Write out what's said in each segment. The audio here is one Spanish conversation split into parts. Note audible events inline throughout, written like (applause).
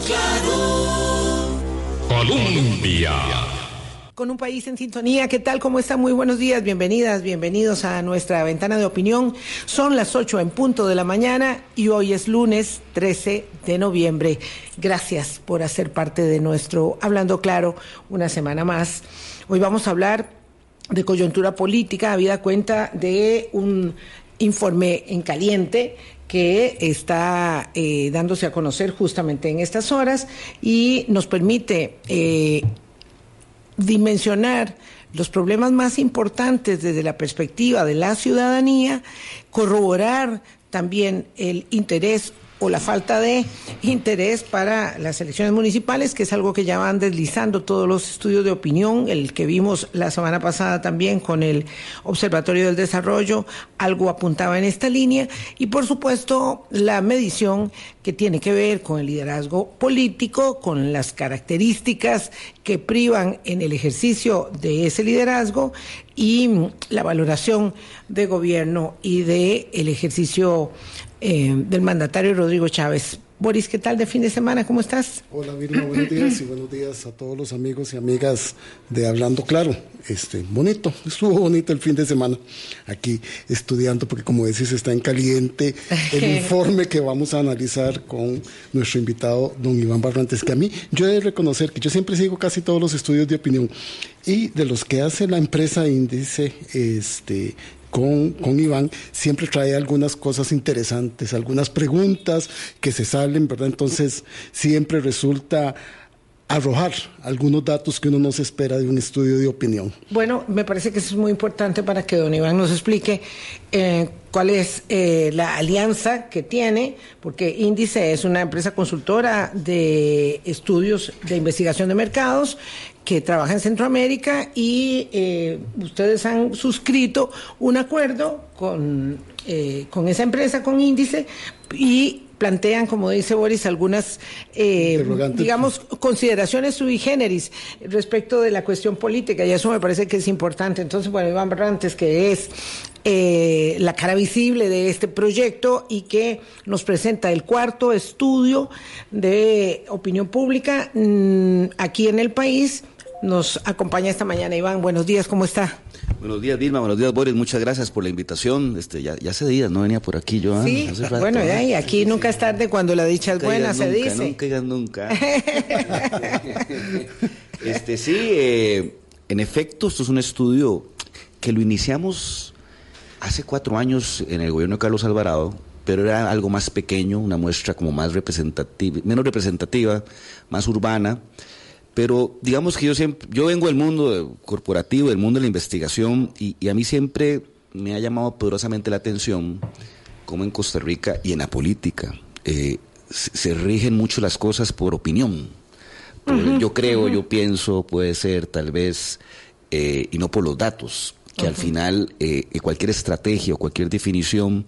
Claro. Colombia. Con un país en sintonía, ¿qué tal? ¿Cómo están? Muy buenos días, bienvenidas, bienvenidos a nuestra ventana de opinión. Son las 8 en punto de la mañana y hoy es lunes 13 de noviembre. Gracias por hacer parte de nuestro Hablando Claro una semana más. Hoy vamos a hablar de coyuntura política, habida cuenta de un informe en caliente que está eh, dándose a conocer justamente en estas horas y nos permite eh, dimensionar los problemas más importantes desde la perspectiva de la ciudadanía, corroborar también el interés o la falta de interés para las elecciones municipales, que es algo que ya van deslizando todos los estudios de opinión, el que vimos la semana pasada también con el Observatorio del Desarrollo, algo apuntaba en esta línea, y por supuesto la medición que tiene que ver con el liderazgo político, con las características que privan en el ejercicio de ese liderazgo y la valoración de gobierno y de el ejercicio eh, del mandatario Rodrigo Chávez. Boris, ¿qué tal de fin de semana? ¿Cómo estás? Hola Vilma, buenos días y buenos días a todos los amigos y amigas de Hablando Claro. Este, bonito, estuvo bonito el fin de semana aquí estudiando, porque como decís, está en caliente el (laughs) informe que vamos a analizar con nuestro invitado, don Iván Barrantes, que a mí, yo he de reconocer que yo siempre sigo casi todos los estudios de opinión y de los que hace la empresa índice, este, con, con, Iván, siempre trae algunas cosas interesantes, algunas preguntas que se salen, ¿verdad? Entonces, siempre resulta arrojar algunos datos que uno no se espera de un estudio de opinión. Bueno, me parece que eso es muy importante para que don Iván nos explique eh, cuál es eh, la alianza que tiene, porque Índice es una empresa consultora de estudios de investigación de mercados que trabaja en Centroamérica y eh, ustedes han suscrito un acuerdo con, eh, con esa empresa, con Índice, y plantean, como dice Boris, algunas, eh, digamos, consideraciones sui generis respecto de la cuestión política, y eso me parece que es importante. Entonces, bueno, Iván Barrantes, que es eh, la cara visible de este proyecto y que nos presenta el cuarto estudio de opinión pública mmm, aquí en el país, nos acompaña esta mañana. Iván, buenos días, ¿cómo está? Buenos días, Vilma. Buenos días, Boris. Muchas gracias por la invitación. Este, ya, ya hace días no venía por aquí yo. ¿eh? Sí, bueno, ya, y aquí sí, nunca sí. es tarde cuando la dicha es buena, se dice. Nunca digas nunca. (laughs) este, sí, eh, en efecto, esto es un estudio que lo iniciamos hace cuatro años en el gobierno de Carlos Alvarado, pero era algo más pequeño, una muestra como más representativa, menos representativa, más urbana. Pero digamos que yo siempre, yo vengo del mundo corporativo, del mundo de la investigación, y, y, a mí siempre me ha llamado poderosamente la atención cómo en Costa Rica y en la política eh, se, rigen mucho las cosas por opinión. Por, uh -huh, yo creo, uh -huh. yo pienso, puede ser, tal vez, eh, y no por los datos que uh -huh. al final eh, cualquier estrategia o cualquier definición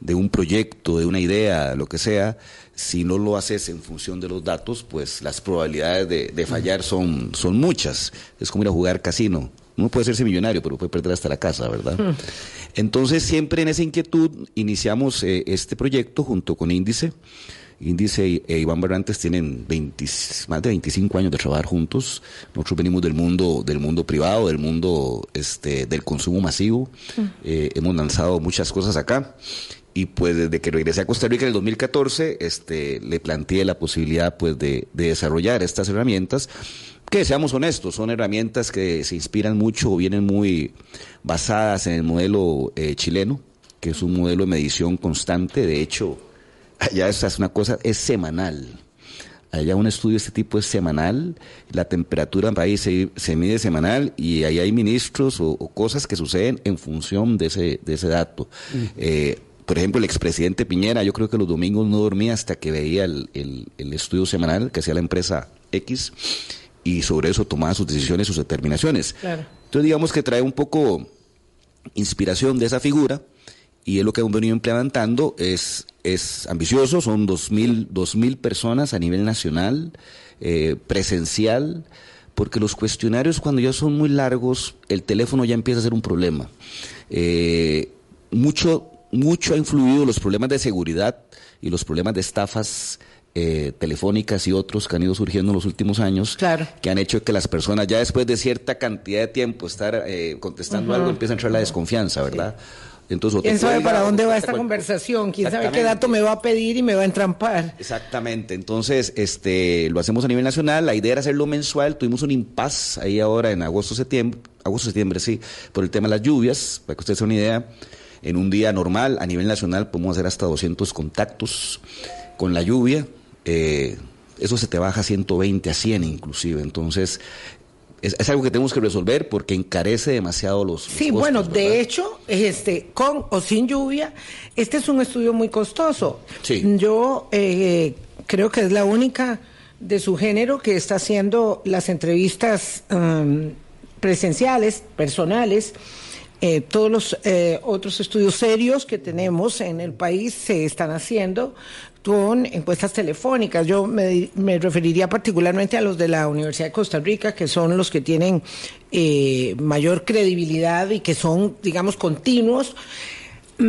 de un proyecto, de una idea, lo que sea, si no lo haces en función de los datos, pues las probabilidades de, de fallar son, son muchas. Es como ir a jugar casino. Uno puede serse millonario, pero puede perder hasta la casa, ¿verdad? Entonces, siempre en esa inquietud iniciamos eh, este proyecto junto con Índice. Índice e Iván Barrantes tienen 20, más de 25 años de trabajar juntos. Nosotros venimos del mundo, del mundo privado, del mundo este, del consumo masivo. Mm. Eh, hemos lanzado muchas cosas acá. Y pues desde que regresé a Costa Rica en el 2014, este, le planteé la posibilidad pues de, de desarrollar estas herramientas que seamos honestos, son herramientas que se inspiran mucho o vienen muy basadas en el modelo eh, chileno, que es un modelo de medición constante. De hecho, allá es una cosa, es semanal. Allá un estudio de este tipo es semanal, la temperatura en país se, se mide semanal y ahí hay ministros o, o, cosas que suceden en función de ese, de ese dato. Mm. Eh, por ejemplo, el expresidente Piñera, yo creo que los domingos no dormía hasta que veía el, el, el estudio semanal que hacía la empresa X y sobre eso tomaba sus decisiones, sus determinaciones. Claro. Entonces digamos que trae un poco inspiración de esa figura y es lo que hemos venido implementando, es, es ambicioso, son dos mil, dos mil personas a nivel nacional, eh, presencial, porque los cuestionarios cuando ya son muy largos, el teléfono ya empieza a ser un problema. Eh, mucho, mucho ha influido los problemas de seguridad y los problemas de estafas eh, telefónicas y otros que han ido surgiendo en los últimos años, Claro. que han hecho que las personas ya después de cierta cantidad de tiempo estar eh, contestando algo empieza a entrar la desconfianza, ¿verdad? Entonces, ¿Quién sabe para dónde va esta conversación? ¿Quién sabe qué dato me va a pedir y me va a entrampar? Exactamente, entonces este lo hacemos a nivel nacional, la idea era hacerlo mensual, tuvimos un impasse ahí ahora en agosto, septiembre, agosto, septiembre, sí, por el tema de las lluvias, para que ustedes tengan una idea, en un día normal a nivel nacional podemos hacer hasta 200 contactos con la lluvia, eh, eso se te baja a 120, a 100 inclusive, entonces es, es algo que tenemos que resolver porque encarece demasiado los... los Sí, costos, bueno, ¿verdad? de hecho, este, con o sin lluvia, este es un estudio muy costoso. Sí. Yo eh, creo que es la única de su género que está haciendo las entrevistas um, presenciales, personales. Eh, todos los eh, otros estudios serios que tenemos en el país se están haciendo con encuestas telefónicas. Yo me, referiría particularmente a los de la Universidad de Costa Rica, que son los que tienen eh, mayor credibilidad y que son, digamos, continuos.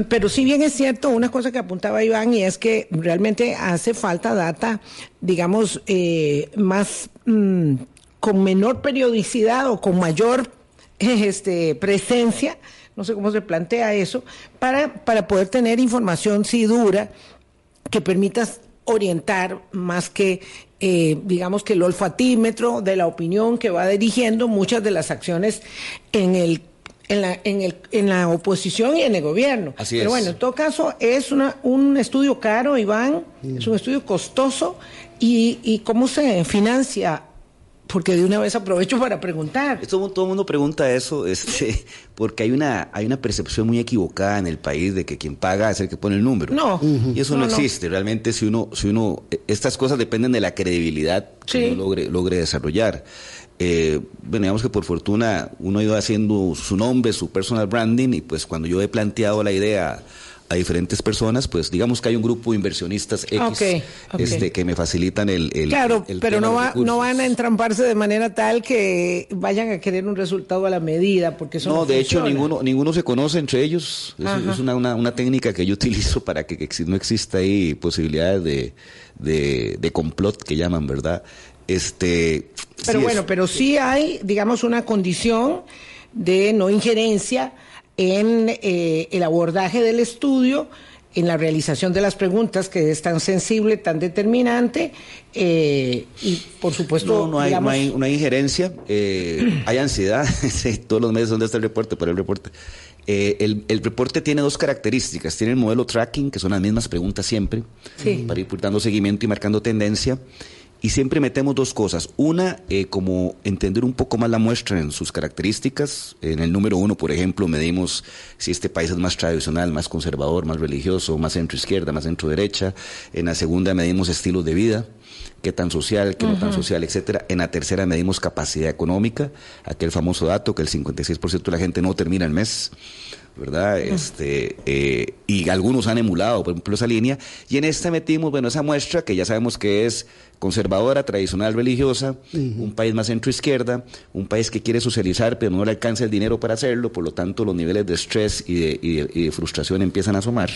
Pero si bien es cierto, una cosa que apuntaba Iván y es que realmente hace falta data, digamos, eh, más mm, con menor periodicidad o con mayor (laughs) este, presencia, no sé cómo se plantea eso, para, para poder tener información sí dura que permita orientar más que, eh, digamos, que el olfatímetro de la opinión que va dirigiendo muchas de las acciones en el en la, en, el, en la oposición y en el gobierno. Así Pero es. bueno, en todo caso, es una, un estudio caro, Iván, es un estudio costoso. ¿Y, y cómo se financia? Porque de una vez aprovecho para preguntar. Esto, todo el mundo pregunta eso, este, (laughs) porque hay una, hay una percepción muy equivocada en el país de que quien paga es el que pone el número. No. Y eso no, No, no. existe. Realmente, si uno, si uno, eh, estas cosas dependen de la credibilidad que Sí. uno logre, logre desarrollar. Eh, bueno, digamos que por fortuna uno ha ido haciendo su nombre, su personal branding, y pues cuando yo he planteado la idea a diferentes personas, pues digamos que hay un grupo de inversionistas X. Este, que me facilitan el, el Claro, el pero no, va, no van a entramparse de manera tal que vayan a querer un resultado a la medida, porque eso no, No, de hecho ninguno ninguno se conoce entre ellos. Es, es una, una, una técnica que yo (laughs) utilizo para que, exi- no exista ahí posibilidades de, de, de complot que llaman, ¿verdad? Este. Pero sí bueno, es- pero sí hay, digamos, una condición de no injerencia en eh, el abordaje del estudio, en la realización de las preguntas, que es tan sensible, tan determinante, eh, y por supuesto, No, no hay, digamos, no hay, hay injerencia, eh, hay ansiedad. (laughs) Todos los meses, ¿dónde está el reporte? Para el reporte. Eh, el, el reporte tiene dos características. Tiene el modelo tracking, que son las mismas preguntas siempre, Sí. para ir dando seguimiento y marcando tendencia. Y siempre metemos dos cosas. Una, eh, como entender un poco más la muestra en sus características. En el número uno, por ejemplo, medimos si este país es más tradicional, más conservador, más religioso, más centro-izquierda, más centro-derecha. En la segunda medimos estilos de vida qué tan social, qué no tan social, etcétera. En la tercera medimos capacidad económica, aquel famoso dato que el 56% de la gente no termina el mes, ¿verdad? Este, eh, y algunos han emulado, por ejemplo, esa línea. Y en esta metimos, bueno, esa muestra que ya sabemos que es conservadora, tradicional, religiosa, un país más centro-izquierda, un país que quiere socializar, pero no le alcanza el dinero para hacerlo, por lo tanto los niveles de estrés y de, y de- y de frustración empiezan a asomar,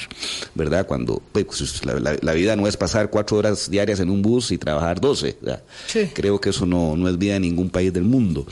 ¿verdad? Cuando pues, la, la- la vida no es pasar cuatro horas diarias en un bus y trabajar 12, ¿verdad? Sí. Creo que eso no, no es vida en ningún país del mundo.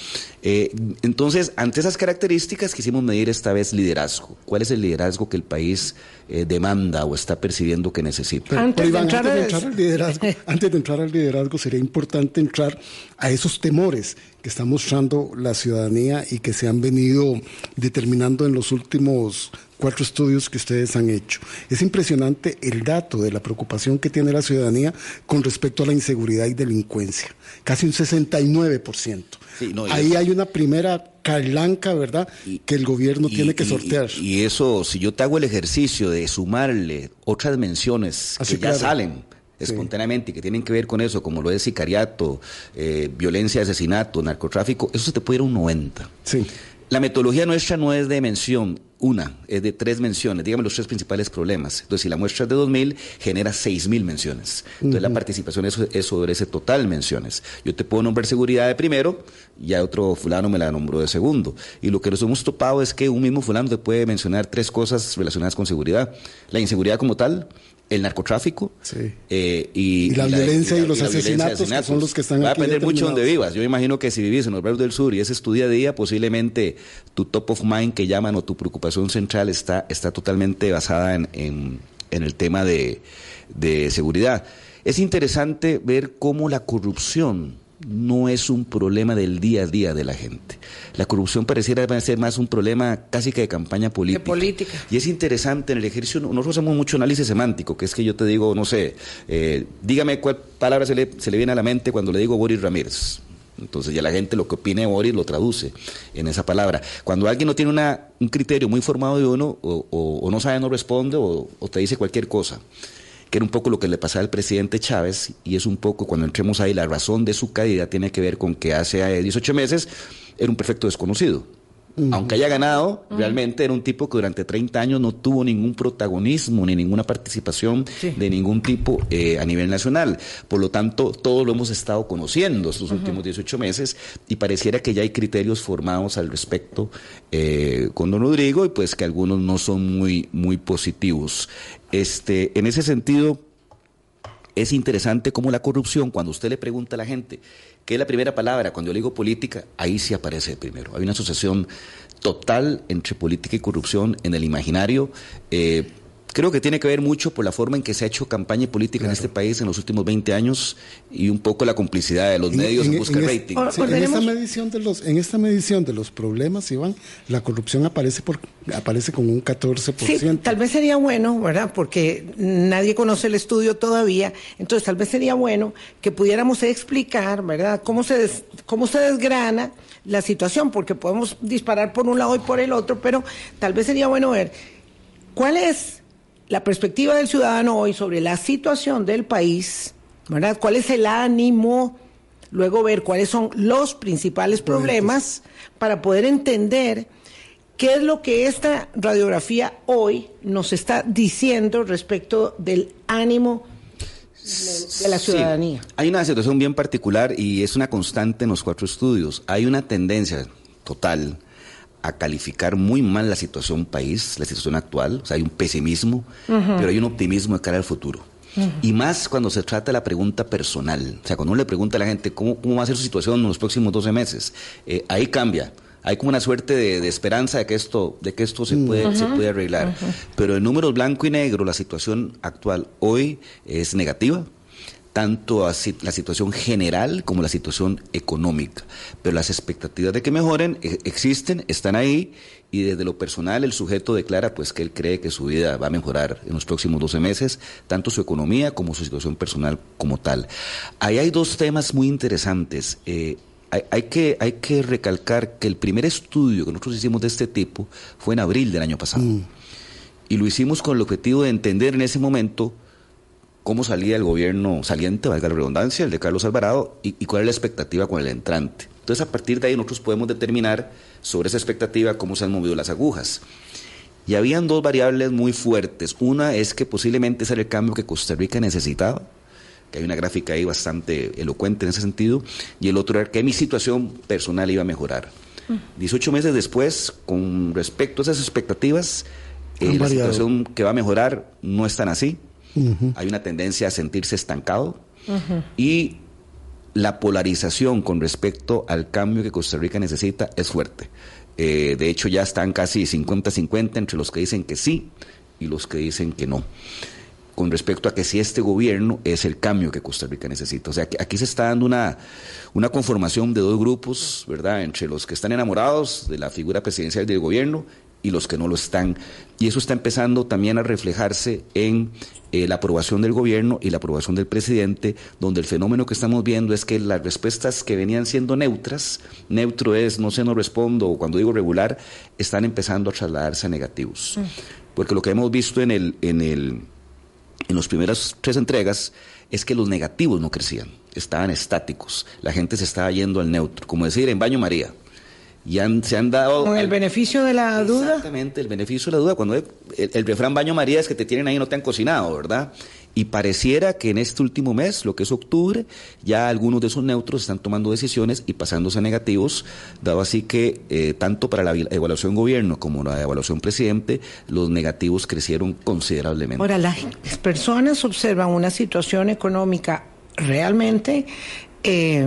Eh, entonces, ante esas características quisimos medir esta vez liderazgo. ¿Cuál es el liderazgo que el país eh, demanda o está percibiendo que necesita? Pero, Antes de de entrar al liderazgo, (laughs) antes de entrar al liderazgo, sería importante entrar a esos temores que está mostrando la ciudadanía y que se han venido determinando en los últimos cuatro estudios que ustedes han hecho. Es impresionante el dato de la preocupación que tiene la ciudadanía con respecto a la inseguridad y delincuencia. Casi un 69%. Sí, no, Ahí eso- hay una primera carlanca, ¿verdad?, que el gobierno Y- tiene que y- sortear. Y, eso, si yo te hago el ejercicio de sumarle otras menciones Ah, que ya salen Sí. espontáneamente y que tienen que ver con eso, como lo es sicariato, eh, violencia, asesinato, narcotráfico, eso se te puede ir a un 90. sí. La metodología nuestra no es de mención una, es de tres menciones, dígame los tres principales problemas. Entonces, si la muestra es de 2.000, genera 6.000 menciones. Entonces, la participación es, es sobre ese total menciones. Yo te puedo nombrar seguridad de primero, ya otro fulano me la nombró de segundo. Y lo que nos hemos topado es que un mismo fulano te puede mencionar tres cosas relacionadas con seguridad. La inseguridad como tal, el narcotráfico Sí. eh, y, Y la violencia y los la violencia de asesinatos, que son los que están Va a depender mucho donde vivas. Yo imagino que si vivís en los barrios del sur y ese es tu día a día, posiblemente tu top of mind que llaman o tu preocupación central está, está totalmente basada en, en- en el tema de, de seguridad. Es interesante ver cómo la corrupción no es un problema del día a día de la gente. La corrupción pareciera ser más un problema casi que de campaña política. política. Y es interesante en el ejercicio, nosotros hacemos mucho análisis semántico, que es que yo te digo, no sé, eh, dígame cuál palabra se le, se le viene a la mente cuando le digo Boris Ramírez. Entonces ya la gente lo que opine de Boris lo traduce en esa palabra. Cuando alguien no tiene una, un criterio muy formado de uno, o, o- o no sabe, no responde, o, o te dice cualquier cosa que era un poco lo que le pasaba al presidente Chávez, y es un poco, cuando entremos ahí, la razón de su caída tiene que ver con que hace eh, 18 meses era un perfecto desconocido. Aunque haya ganado, realmente era un tipo que durante 30 años no tuvo ningún protagonismo ni ninguna participación Sí. de ningún tipo eh, a nivel nacional. Por lo tanto, todo lo hemos estado conociendo estos últimos 18 meses y pareciera que ya hay criterios formados al respecto eh, con don Rodrigo y pues que algunos no son muy, muy positivos. Este, en ese sentido, es interesante cómo la corrupción, cuando usted le pregunta a la gente qué es la primera palabra, cuando yo le digo política, ahí sí aparece primero. Hay una asociación total entre política y corrupción en el imaginario. Eh, creo que tiene que ver mucho por la forma en que se ha hecho campaña política en este país en los últimos 20 años y un poco la complicidad de los medios en, busca de es- rating. Sí, en esta medición de los en esta medición de los problemas Iván la corrupción aparece por aparece con un 14% Sí, tal vez sería bueno, ¿verdad? Porque nadie conoce el estudio todavía, entonces tal vez sería bueno que pudiéramos explicar, ¿verdad? Cómo se des- cómo se desgrana la situación, porque podemos disparar por un lado y por el otro, pero tal vez sería bueno ver cuál es la perspectiva del ciudadano hoy sobre la situación del país, ¿verdad? ¿Cuál es el ánimo? Luego ver cuáles son los principales problemas para poder entender qué es lo que esta radiografía hoy nos está diciendo respecto del ánimo de, la Sí. ciudadanía. Hay una situación bien particular y es una constante en los cuatro estudios. Hay una tendencia total a calificar muy mal la situación país, la situación actual. O sea, hay un pesimismo, pero hay un optimismo de cara al futuro. Y más cuando se trata de la pregunta personal. O sea, cuando uno le pregunta a la gente cómo, cómo va a ser su situación en los próximos 12 meses, eh, ahí cambia. Hay como una suerte de, de esperanza de que esto, de que esto se, puede, se puede arreglar. Pero en números blanco y negro, la situación actual hoy es negativa tanto a la situación general como la situación económica. Pero las expectativas de que mejoren eh, existen, están ahí, y desde lo personal el sujeto declara pues que él cree que su vida va a mejorar en los próximos 12 meses, tanto su economía como su situación personal como tal. Ahí hay dos temas muy interesantes. Eh, hay, hay que, hay que recalcar que el primer estudio que nosotros hicimos de este tipo fue en abril del año pasado. Y lo hicimos con el objetivo de entender en ese momento cómo salía el gobierno saliente, valga la redundancia, el de Carlos Alvarado, y, y cuál es la expectativa con el entrante. Entonces, a partir de ahí nosotros podemos determinar sobre esa expectativa cómo se han movido las agujas. Y habían dos variables muy fuertes. Una es que posiblemente ese era el cambio que Costa Rica necesitaba, que hay una gráfica ahí bastante elocuente en ese sentido, y el otro era que mi situación personal iba a mejorar. 18 meses después, con respecto a esas expectativas, eh, la variado. situación que va a mejorar no es tan así. Hay una tendencia a sentirse estancado y la polarización con respecto al cambio que Costa Rica necesita es fuerte. Eh, de hecho, ya están casi 50-50 entre los que dicen que sí y los que dicen que no. Con respecto a que si este gobierno es el cambio que Costa Rica necesita. O sea, que aquí se está dando una, una conformación de dos grupos, ¿verdad? Entre los que están enamorados de la figura presidencial del gobierno y los que no lo están. Y eso está empezando también a reflejarse en eh, la aprobación del gobierno y la aprobación del presidente, donde el fenómeno que estamos viendo es que las respuestas que venían siendo neutras, neutro es no sé, no respondo, o cuando digo regular, están empezando a trasladarse a negativos. Porque lo que hemos visto en el, en el, en las primeras tres entregas es que los negativos no crecían, estaban estáticos, la gente se estaba yendo al neutro, como decir en Baño María. Y han- se han dado... Con el al- beneficio de la duda. Exactamente, el beneficio de la duda. Cuando el, el refrán baño María es que te tienen ahí y no te han cocinado, ¿verdad? Y pareciera que en este último mes, lo que es octubre, ya algunos de esos neutros están tomando decisiones y pasándose a negativos, dado así que eh, tanto para la evaluación gobierno como la evaluación presidente, los negativos crecieron considerablemente. Ahora, las personas observan una situación económica realmente, eh,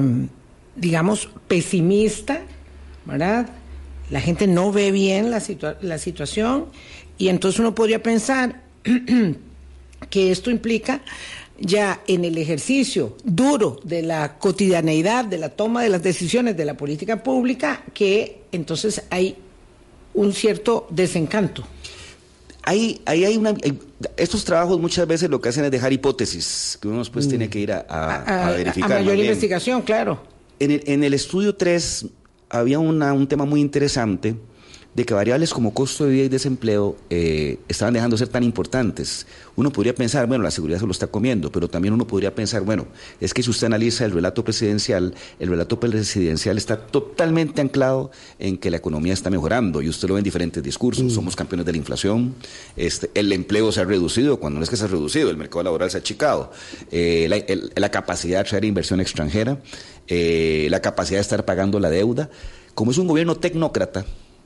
digamos, pesimista, ¿verdad? La gente no ve bien la, la situación y entonces uno podría pensar (clears throat) que esto implica ya en el ejercicio duro de la cotidianeidad, de la toma de las decisiones de la política pública, que entonces hay un cierto desencanto. Hay, hay, hay una, estos trabajos muchas veces lo que hacen es dejar hipótesis, que uno después tiene que ir a, verificar. A mayor investigación, claro. En el, en el estudio 3 había una, un tema muy interesante de que variables como costo de vida y desempleo eh, estaban dejando de ser tan importantes. Uno podría pensar, bueno, la seguridad se lo está comiendo, pero también uno podría pensar, bueno, es que si usted analiza el relato presidencial, el relato presidencial está totalmente anclado en que la economía está mejorando y usted lo ve en diferentes discursos. Mm. Somos campeones de la inflación, este, el empleo se ha reducido, cuando no es que se ha reducido, el mercado laboral se ha achicado, eh, la, capacidad de traer inversión extranjera, eh, la capacidad de estar pagando la deuda. Como es un gobierno tecnócrata,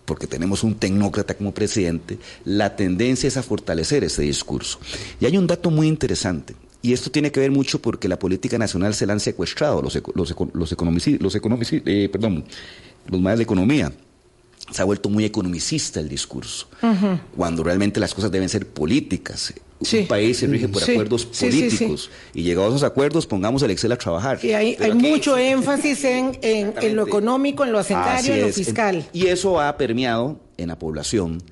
porque tenemos un tecnócrata como presidente, la tendencia es a fortalecer ese discurso. Y hay un dato muy interesante. Y esto tiene que ver mucho porque la política nacional se la han secuestrado los, los, los, los, eh, perdón, los más de economía se ha vuelto muy economicista el discurso, cuando realmente las cosas deben ser políticas. Un país se rige por acuerdos políticos y llegados a esos acuerdos pongamos el Excel a trabajar. Y hay, mucho (laughs) énfasis en, en, lo económico, en lo asentario, en lo fiscal. y eso ha permeado en la población.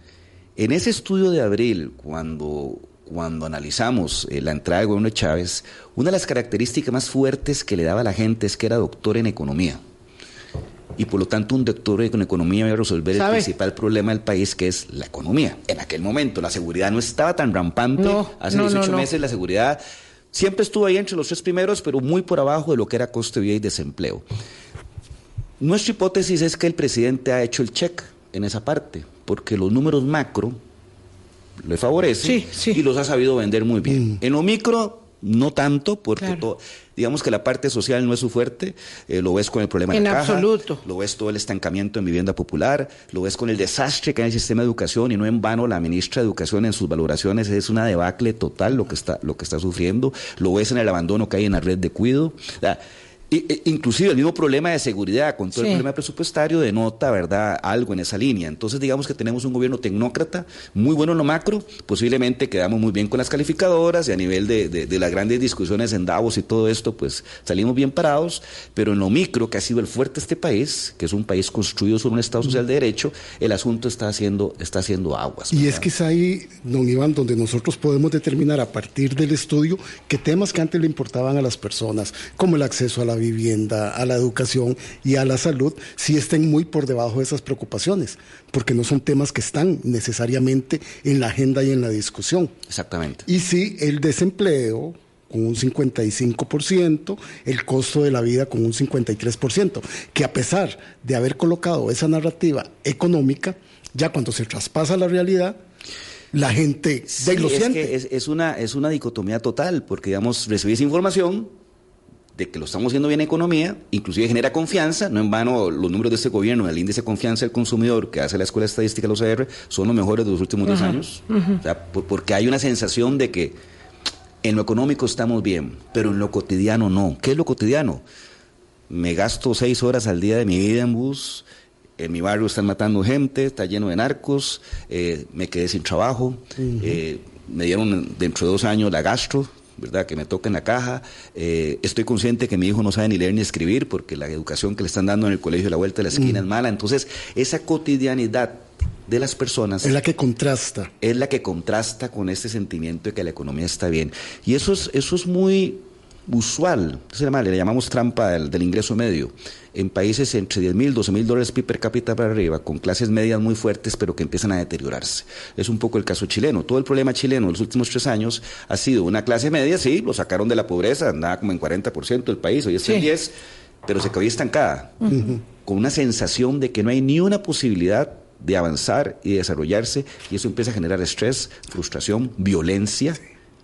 En ese estudio de abril, cuando, cuando analizamos eh, la entrada del gobierno de Chávez, una de las características más fuertes que le daba a la gente es que era doctor en economía y por lo tanto un doctor en economía iba a resolver el principal problema del país que es la economía. En aquel momento la seguridad no estaba tan rampante, hace 18 meses la seguridad siempre estuvo ahí entre los tres primeros, pero muy por abajo de lo que era coste de vida y desempleo. Nuestra hipótesis es que el presidente ha hecho el check en esa parte, porque los números macro le favorecen y los ha sabido vender muy bien. Mm. En lo micro no tanto, porque digamos que la parte social no es su fuerte, eh, lo ves con el problema en de la absoluto. lo ves todo el estancamiento en vivienda popular, lo ves con el desastre que hay en el sistema de educación y no en vano la ministra de Educación en sus valoraciones es una debacle total lo que está, lo que está sufriendo, lo ves en el abandono que hay en la red de cuido. Inclusive el mismo problema de seguridad con todo el problema presupuestario denota, ¿verdad?, algo en esa línea. Entonces, digamos que tenemos un gobierno tecnócrata, muy bueno en lo macro, posiblemente quedamos muy bien con las calificadoras y a nivel de, de, las grandes discusiones en Davos y todo esto, pues salimos bien parados, pero en lo micro, que ha sido el fuerte este país, que es un país construido sobre un Estado social de derecho, el asunto está haciendo, está haciendo aguas. Y es que es ahí, don Iván, donde nosotros podemos determinar a partir del estudio qué temas que antes le importaban a las personas, como el acceso a la vivienda, a la educación y a la salud, si estén muy por debajo de esas preocupaciones, porque no son temas que están necesariamente en la agenda y en la discusión. Exactamente. Y si el desempleo con un 55%, el costo de la vida con un 53%, que a pesar de haber colocado esa narrativa económica, ya cuando se traspasa la realidad, la gente lo siente. Es, es, una, es una dicotomía total, porque digamos, recibís información, de que lo estamos haciendo bien en economía, inclusive genera confianza, no en vano los números de este gobierno, el índice de confianza del consumidor que hace la Escuela de Estadística, los OCR, son los mejores de los últimos 10 años, porque hay una sensación de que en lo económico estamos bien, pero en lo cotidiano no. ¿Qué es lo cotidiano? Me gasto seis horas al día de mi vida en bus, en mi barrio están matando gente, está lleno de narcos, eh, me quedé sin trabajo, eh, me dieron dentro de dos años la gastro, ¿verdad? Que me toca en la caja. Eh, estoy consciente que mi hijo no sabe ni leer ni escribir porque la educación que le están dando en el colegio de la vuelta de la esquina es mala. Entonces, esa cotidianidad de las personas. Es la que contrasta. Es la que contrasta con este sentimiento de que la economía está bien. Y eso es, eso es muy usual, se llama, le llamamos trampa del, ingreso medio, en países entre 10 mil, 12 mil dólares per cápita para arriba, con clases medias muy fuertes, pero que empiezan a deteriorarse. Es un poco el caso chileno. Todo el problema chileno en los últimos tres años ha sido una clase media, sí, lo sacaron de la pobreza, andaba como en 40% del país, hoy es en 10, pero se quedó estancada, con una sensación de que no hay ni una posibilidad de avanzar y desarrollarse, y eso empieza a generar estrés, frustración, violencia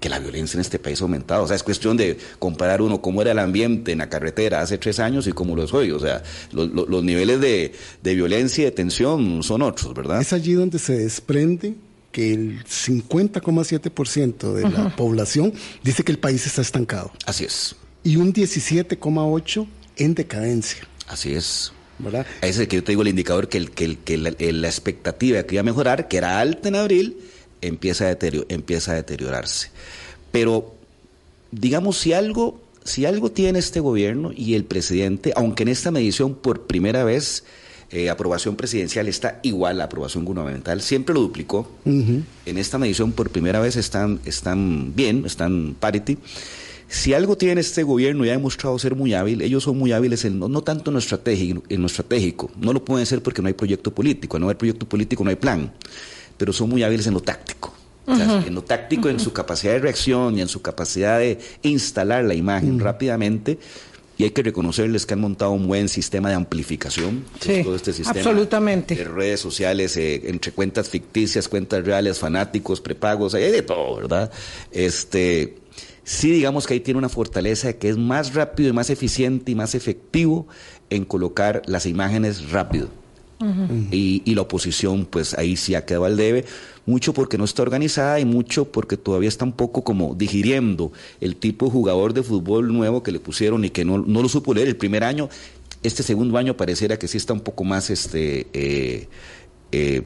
que la violencia en este país ha aumentado. O sea, es cuestión de comparar uno cómo era el ambiente en la carretera hace tres años y cómo lo es hoy. O sea, lo- lo- los niveles de, de violencia y de tensión son otros, ¿verdad? Es allí donde se desprende que el 50,7% de la población dice que el país está estancado Así es, y un 17,8% en decadencia, así es. ¿verdad? Ese es el que yo te digo el indicador que, el, que, el, que la, la expectativa que iba a mejorar, que era alta en abril, empieza a, empieza a deteriorarse. Pero, digamos, si algo, si algo tiene este gobierno y el presidente, aunque en esta medición por primera vez eh, aprobación presidencial está igual a aprobación gubernamental, siempre lo duplicó. En esta medición por primera vez están, están bien, están parity. Si algo tiene este gobierno y ha demostrado ser muy hábil, ellos son muy hábiles en, no, no tanto en lo, estratégico, en lo estratégico, no lo pueden ser porque no hay proyecto político, al no hay proyecto político no hay plan, pero son muy hábiles en lo táctico. O sea, En lo táctico, en su capacidad de reacción y en su capacidad de instalar la imagen rápidamente. Y hay que reconocerles que han montado un buen sistema de amplificación. pues, Sí, todo este sistema absolutamente. de redes sociales, eh, entre cuentas ficticias, cuentas reales, fanáticos, prepagos, hay de todo, ¿verdad? Este, sí, digamos que ahí tiene una fortaleza de que es más rápido y más eficiente y más efectivo en colocar las imágenes rápido. Y, la oposición, pues ahí sí ha quedado al debe, mucho porque no está organizada y mucho porque todavía está un poco como digiriendo el tipo de jugador de fútbol nuevo que le pusieron y que no, no lo supo leer el primer año. Este segundo año pareciera que sí está un poco más este eh, eh,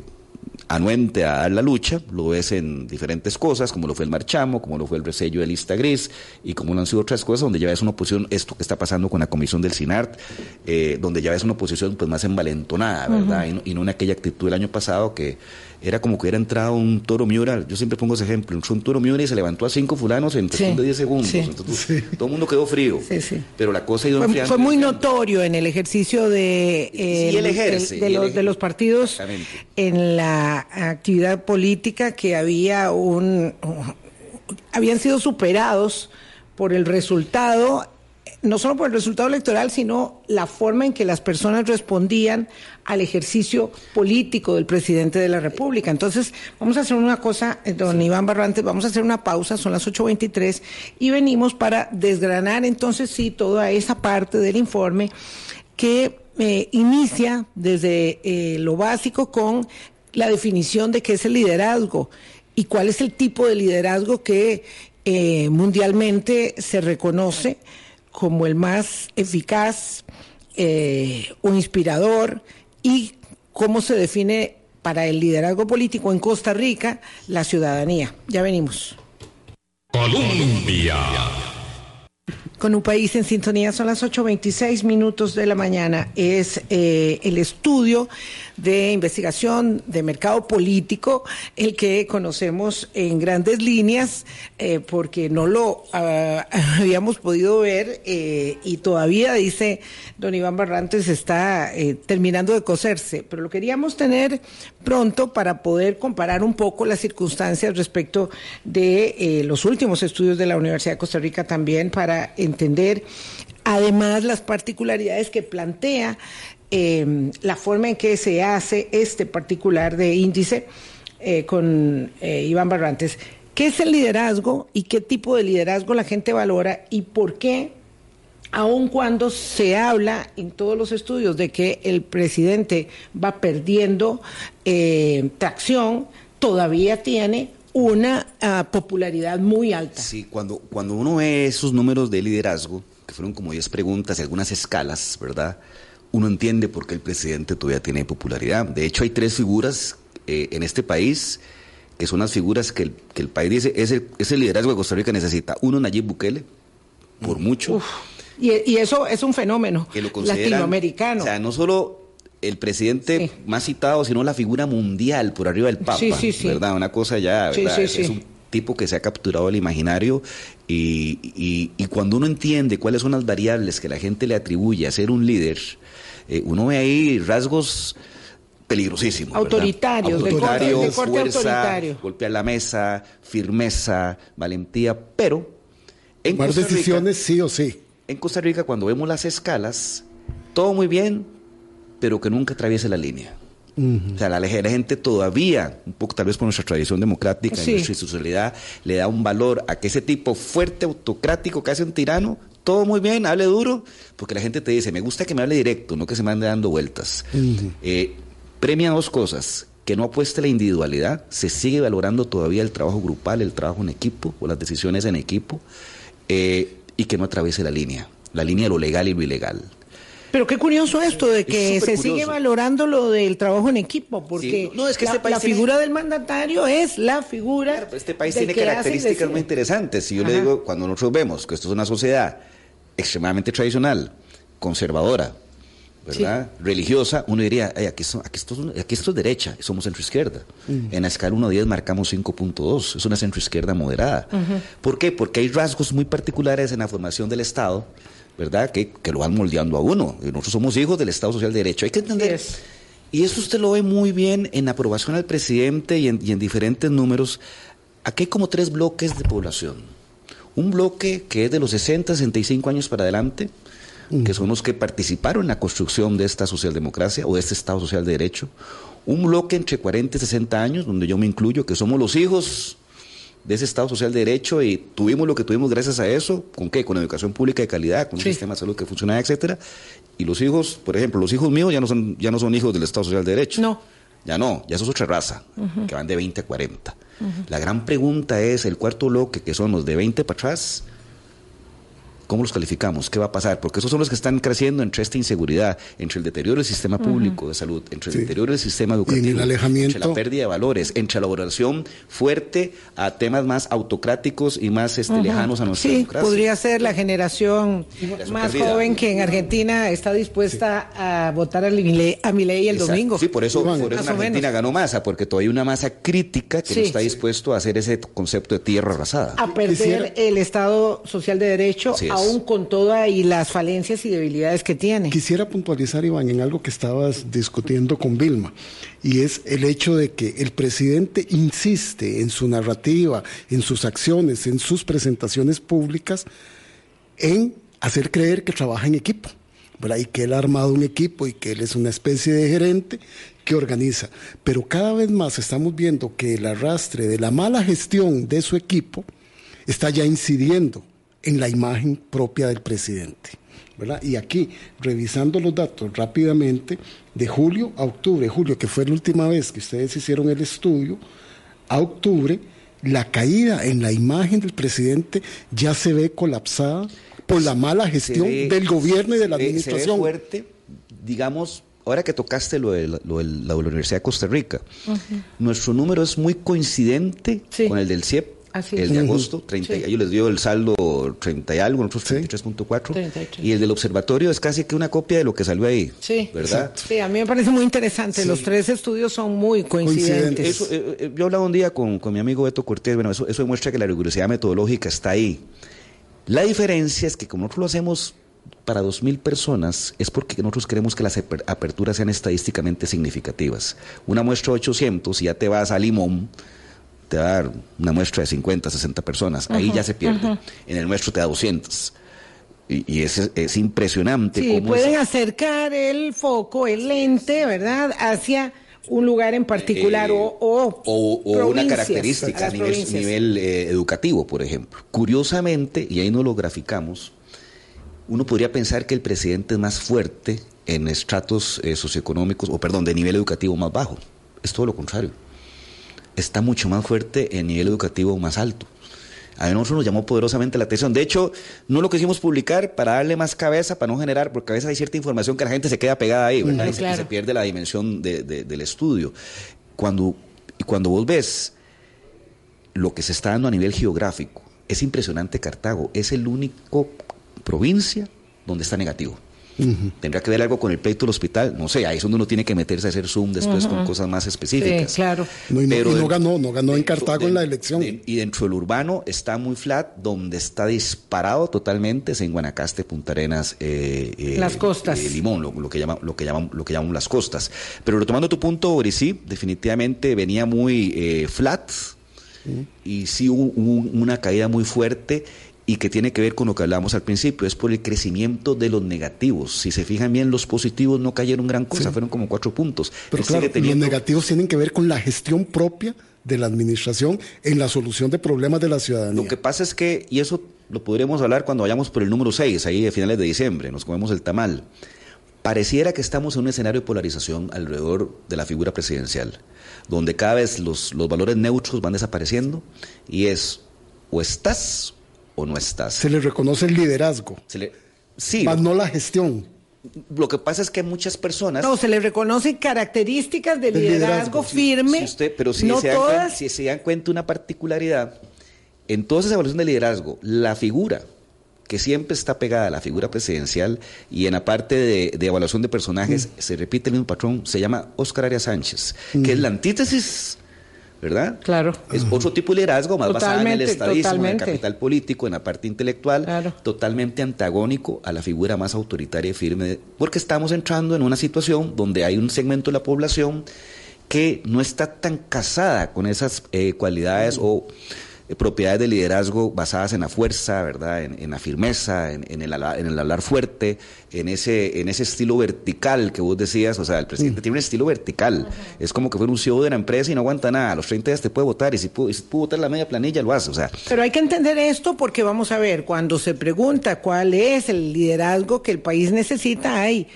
anuente a dar la lucha, lo ves en diferentes cosas, como lo fue el marchamo, como lo fue el resello de lista gris, y como lo han sido otras cosas, donde ya ves una oposición, esto que está pasando con la comisión del CINART, eh, donde ya ves una oposición pues más envalentonada, ¿verdad? y, no, y no en aquella actitud del año pasado que era como que hubiera entrado un toro Miura, yo siempre pongo ese ejemplo, entró un toro Miura y se levantó a cinco fulanos en cuestión Sí, de 10 segundos, sí. entonces todo el mundo quedó frío, Sí, sí. pero la cosa ha ido Fue, fue muy notorio en el ejercicio de, eh, Sí, él el- ejerce, de, los, de los partidos en la actividad política que había un habían sido superados por el resultado no solo por el resultado electoral, sino la forma en que las personas respondían al ejercicio político del presidente de la República. Entonces, vamos a hacer una cosa, eh, don Iván Barrantes, vamos a hacer una pausa, son las 8.23, y venimos para desgranar entonces sí toda esa parte del informe que eh, inicia desde eh, lo básico con la definición de qué es el liderazgo y cuál es el tipo de liderazgo que eh, mundialmente se reconoce como el más eficaz eh, o inspirador y cómo se define para el liderazgo político en Costa Rica la ciudadanía. Ya venimos. Colombia. Con un país en sintonía son las 8.26 minutos de la mañana. Es eh, el estudio de investigación de mercado político, el que conocemos en grandes líneas, eh, porque no lo ah, (laughs) habíamos podido ver eh, y todavía, dice don Iván Barrantes, está eh, terminando de coserse, pero lo queríamos tener pronto para poder comparar un poco las circunstancias respecto de eh, los últimos estudios de la Universidad de Costa Rica también para entender además las particularidades que plantea eh, la forma en que se hace este particular de índice eh, con eh, Iván Barrantes. ¿Qué es el liderazgo y qué tipo de liderazgo la gente valora y por qué, aun cuando se habla en todos los estudios de que el presidente va perdiendo eh, tracción, todavía tiene una ah, popularidad muy alta? Sí, cuando, cuando uno ve esos números de liderazgo, que fueron como 10 preguntas y algunas escalas, ¿verdad? Uno entiende por qué el presidente todavía tiene popularidad. De hecho, hay tres figuras eh, en este país que son las figuras que el, que el país dice es el, es el liderazgo que Costa Rica necesita. Uno, Nayib Bukele, por mucho. Uf, y, y eso es un fenómeno que lo consideran, latinoamericano. O sea, no solo el presidente Sí. más citado, sino la figura mundial por arriba del Papa. Sí, sí, sí. ¿Verdad? Una cosa ya, Sí, ¿verdad? sí, es, sí. es un tipo que se ha capturado el imaginario y, y- y cuando uno entiende cuáles son las variables que la gente le atribuye a ser un líder, eh, uno ve ahí rasgos peligrosísimos. Autoritarios, de corte- Autoritario, de corte fuerza, autoritario. golpear la mesa, firmeza, valentía, pero en Tomar Costa Rica- decisiones sí o sí. En Costa Rica, cuando vemos las escalas, todo muy bien, pero que nunca atraviese la línea. O sea, la, la gente todavía, un poco tal vez por nuestra tradición democrática, Sí. nuestra institucionalidad, le da un valor a que ese tipo fuerte, autocrático, casi un tirano, todo muy bien, hable duro, porque la gente te dice, me gusta que me hable directo, no que se me ande dando vueltas. Eh, premia dos cosas, que no apueste la individualidad, se sigue valorando todavía el trabajo grupal, el trabajo en equipo o las decisiones en equipo, eh, y que no atraviese la línea, la línea de lo legal y lo ilegal. Pero qué curioso esto de que Es se sigue valorando lo del trabajo en equipo, porque Sí. No, es que la, este país la tiene- figura del mandatario es la figura. Claro, pero este país tiene características muy interesantes. Si yo le digo, cuando nosotros vemos que esto es una sociedad extremadamente tradicional, conservadora, ¿verdad? Religiosa, uno diría, "Ay, aquí, esto, aquí, esto, es un- aquí esto es derecha, somos centro-izquierda. En la escala 1 a 10 marcamos 5.2, es una centro-izquierda moderada. ¿Por qué? Porque hay rasgos muy particulares en la formación del Estado, ¿verdad? Que, que lo van moldeando a uno. Y nosotros somos hijos del Estado Social de Derecho. Hay que entender... Y eso usted lo ve muy bien en aprobación al presidente y en, y en diferentes números. Aquí hay como tres bloques de población. Un bloque que es de los 60, 65 años para adelante, que son los que participaron en la construcción de esta socialdemocracia o de este Estado Social de Derecho. Un bloque entre 40 y 60 años, donde yo me incluyo, que somos los hijos de ese Estado Social de Derecho y tuvimos lo que tuvimos gracias a eso, ¿con qué? Con educación pública de calidad, con Sí. un sistema de salud que funcionaba, etcétera. Y los hijos, por ejemplo, los hijos míos ya no son, ya no son hijos del Estado Social de Derecho. No. Ya no, ya eso es otra raza, que van de 20 a 40. La gran pregunta es, el cuarto bloque, que son los de 20 para atrás, ¿cómo los calificamos? ¿Qué va a pasar? Porque esos son los que están creciendo entre esta inseguridad, entre el deterioro del sistema público de salud, entre el Sí. deterioro del sistema Y en el educativo, alejamiento- entre la pérdida de valores, entre la valoración fuerte a temas más autocráticos y más este, lejanos a nuestra Sí, democracia. podría ser la generación Generación más perdida. joven que en Argentina está dispuesta a votar a Milei el Exacto. domingo. Sí, por eso, Iván. por eso en Argentina menos. ganó masa, porque todavía hay una masa crítica que Sí. no está dispuesto a hacer ese concepto de tierra arrasada. a perder Quisiera- el Estado social de derecho. Aún con toda y las falencias y debilidades que tiene. Quisiera puntualizar, Iván, en algo que estabas discutiendo con Vilma, y es el hecho de que el presidente insiste en su narrativa, en sus acciones, en sus presentaciones públicas, en hacer creer que trabaja en equipo, ¿verdad? y que él ha armado un equipo y que él es una especie de gerente que organiza. Pero cada vez más estamos viendo que el arrastre de la mala gestión de su equipo está ya incidiendo en la imagen propia del presidente. ¿verdad? Y aquí, revisando los datos rápidamente, de julio a octubre, julio, que fue la última vez que ustedes hicieron el estudio, a octubre, la caída en la imagen del presidente ya se ve colapsada por la mala gestión ve- del gobierno y de la ve- administración. Se ve fuerte, digamos, ahora que tocaste lo de, la- lo de la de la Universidad de Costa Rica, nuestro número es muy coincidente Sí. con el del CIEP, Así el de agosto, 30, Sí. ellos les dio el saldo 30 y algo, nosotros Sí. 33.4, 33. y el del observatorio es casi que una copia de lo que salió ahí, Sí, ¿verdad? Sí, a mí me parece muy interesante. Los tres estudios son muy coincidentes. Eso, eh, eh, yo hablaba un día con, con mi amigo Beto Cortés, bueno, eso, eso demuestra que la rigurosidad metodológica está ahí. La diferencia es que como nosotros lo hacemos para 2.000 personas, es porque nosotros queremos que las aper- aperturas sean estadísticamente significativas. Una muestra de 800, y ya te vas a Limón, te va a dar una muestra de 50, 60 personas, ahí ya se pierde. En el nuestro te da 200. Y, y es, es impresionante Sí, cómo pueden es- acercar el foco, el lente, ¿verdad?, hacia un lugar en particular Eh, o, o, o- o una característica a nivel, nivel, eh, educativo, por ejemplo. Curiosamente, y ahí no lo graficamos, uno podría pensar que el presidente es más fuerte en estratos eh, socioeconómicos, o perdón, de nivel educativo más bajo. Es todo lo contrario. Está mucho más fuerte en nivel educativo más alto. A nosotros nos llamó poderosamente la atención. De hecho, no lo quisimos publicar para darle más cabeza, para no generar, porque a veces hay cierta información que la gente se queda pegada ahí, ¿verdad? Y, se, y claro. se pierde la dimensión de- de- del estudio. Cuando, y cuando vos ves lo que se está dando a nivel geográfico, es impresionante Cartago. Es el único provincia donde está negativo. ¿Tendrá que ver algo con el pleito del hospital? No sé, ahí es donde uno tiene que meterse a hacer zoom después con cosas más específicas. Sí, claro. No, y no- y no ganó, no ganó en Cartago en la elección. y dentro del urbano está muy flat, donde está disparado totalmente es en Guanacaste, Punta Arenas, eh, eh, Las costas. eh, Limón, lo, lo que llaman, lo que llaman, lo que llaman las costas. Pero retomando tu punto, Boris, sí, definitivamente venía muy eh, flat y sí hubo, hubo una caída muy fuerte y que tiene que ver con lo que hablábamos al principio, es por el crecimiento de los negativos. Si se fijan bien, los positivos no cayeron gran cosa, fueron como cuatro puntos. Pero Él claro, teniendo- los negativos tienen que ver con la gestión propia de la administración en la solución de problemas de la ciudadanía. Lo que pasa es que, y eso lo podremos hablar cuando vayamos por el número 6, ahí a finales de diciembre, nos comemos el tamal. Pareciera que estamos en un escenario de polarización alrededor de la figura presidencial, donde cada vez los, los valores neutros van desapareciendo y es o estás o no estás. Se le reconoce el liderazgo, Se le- sí, más no la gestión. lo que pasa es que muchas personas... No, se le reconocen características de Del liderazgo, firme. Si usted- pero si, no se dan cuenta, todas. si se dan cuenta una particularidad, en toda esa evaluación de liderazgo, la figura que siempre está pegada a la figura presidencial y en la parte de, de evaluación de personajes se repite el mismo patrón, se llama Óscar Arias Sánchez, que es la antítesis, ¿verdad? Claro. Es otro tipo de liderazgo más basado en el Totalmente, estadismo, en el capital político, en la parte intelectual, Claro. totalmente antagónico a la figura más autoritaria y firme, porque estamos entrando en una situación donde hay un segmento de la población que no está tan casada con esas eh, cualidades o eh, propiedades de liderazgo basadas en la fuerza, ¿verdad? En, en la firmeza, en, en el, ala- en el hablar fuerte, en ese, en ese estilo vertical que vos decías. O sea, el presidente tiene un estilo vertical. Es como que fuera un CEO de la empresa y no aguanta nada. A los 30 días te puede votar y si pudo, si pudo votar la media planilla, lo hace. O sea, Pero hay que entender esto porque vamos a ver, cuando se pregunta cuál es el liderazgo que el país necesita, hay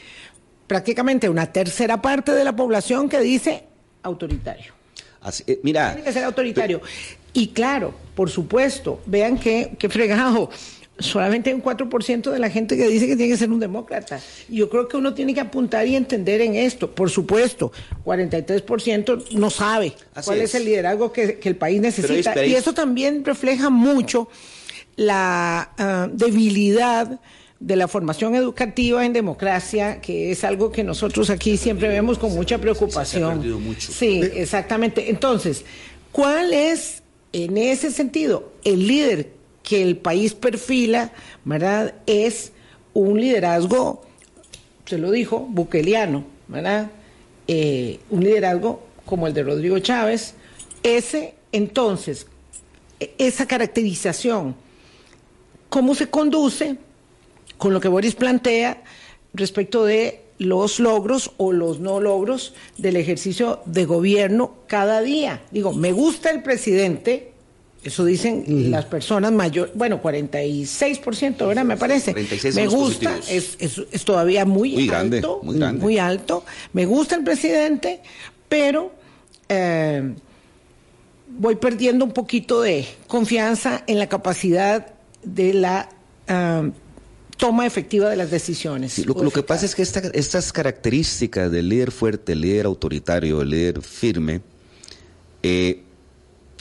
prácticamente una tercera parte de la población que dice autoritario. así- eh, mira. Tiene que ser autoritario. Y claro, por supuesto, vean que, que fregado. Solamente hay un 4% de la gente que dice que tiene que ser un demócrata. Y yo creo que uno tiene que apuntar y entender en esto. Por supuesto, 43% no sabe Así cuál es. es. el liderazgo que, que el país necesita. pero Y eso también refleja mucho la ah, debilidad de la formación educativa en democracia, que es algo que nosotros aquí siempre vemos con mucha preocupación. Sí, exactamente. Entonces, ¿cuál es, en ese sentido, el líder que el país perfila, verdad? Es un liderazgo, se lo dijo, buqueliano, ¿verdad? Eh, un liderazgo como el de Rodrigo Chávez. Ese, entonces, e- esa caracterización, ¿cómo se conduce con lo que Boris plantea respecto de los logros o los no logros del ejercicio de gobierno cada día? Digo, me gusta el presidente, eso dicen las personas mayores, bueno, 46%, ¿verdad? Me parece. 46 me gusta, es, es, es todavía muy, Muy grande, alto, muy grande. muy alto. Me gusta el presidente, pero eh, voy perdiendo un poquito de confianza en la capacidad de la ah, toma efectiva de las decisiones. Sí, lo, lo que pasa es que esta- estas características del líder fuerte, el líder autoritario, el líder firme, eh,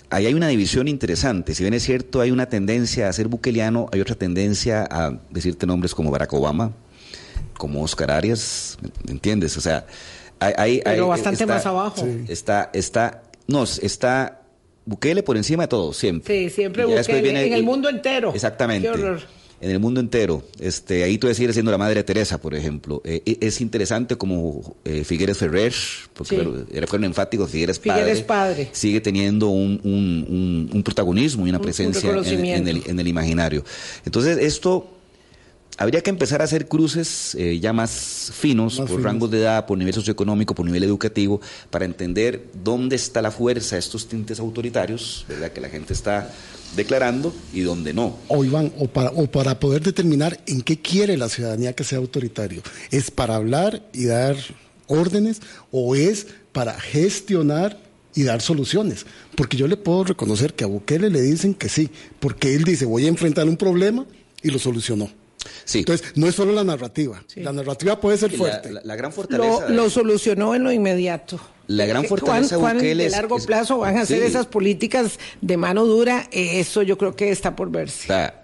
ahí hay una división interesante. Si bien es cierto, hay una tendencia a ser buqueliano, hay otra tendencia a decirte nombres como Barack Obama, como Oscar Arias, ¿me entiendes? O sea, hay... hay- Pero hay- bastante más abajo. Está, está, no, está Bukele por encima de todo, siempre. Sí, siempre Bukele, en el mundo entero. Exactamente. Qué horror. En el mundo entero. Este, ahí tú decir siendo la madre Teresa, por ejemplo. Eh, e- es interesante como eh, Figueres Ferrer, porque Sí. era fueron enfáticos, Figueres padre, Figueres padre. sigue teniendo un, un- un- un protagonismo y una Un- un presencia en- en, el, en el imaginario. Entonces, esto habría que empezar a hacer cruces eh, ya más finos, Más por finos. rangos de edad, por nivel socioeconómico, por nivel educativo, para entender dónde está la fuerza de estos tintes autoritarios, ¿verdad? Que la gente está declarando y dónde no. O Iván, o para, o para poder determinar en qué quiere la ciudadanía que sea autoritario. ¿Es para hablar y dar órdenes o es para gestionar y dar soluciones? Porque yo le puedo reconocer que a Bukele le dicen que sí, porque él dice voy a enfrentar un problema y lo solucionó. Sí. Entonces, no es solo la narrativa. La narrativa puede ser fuerte. la- la gran fortaleza. Lo, lo solucionó en lo inmediato. La gran ¿Cuán- fortaleza de cuán Bukele de es- largo es- plazo van a ser sí. esas políticas de mano dura? Eh, Eso yo creo que está por O verse. sea,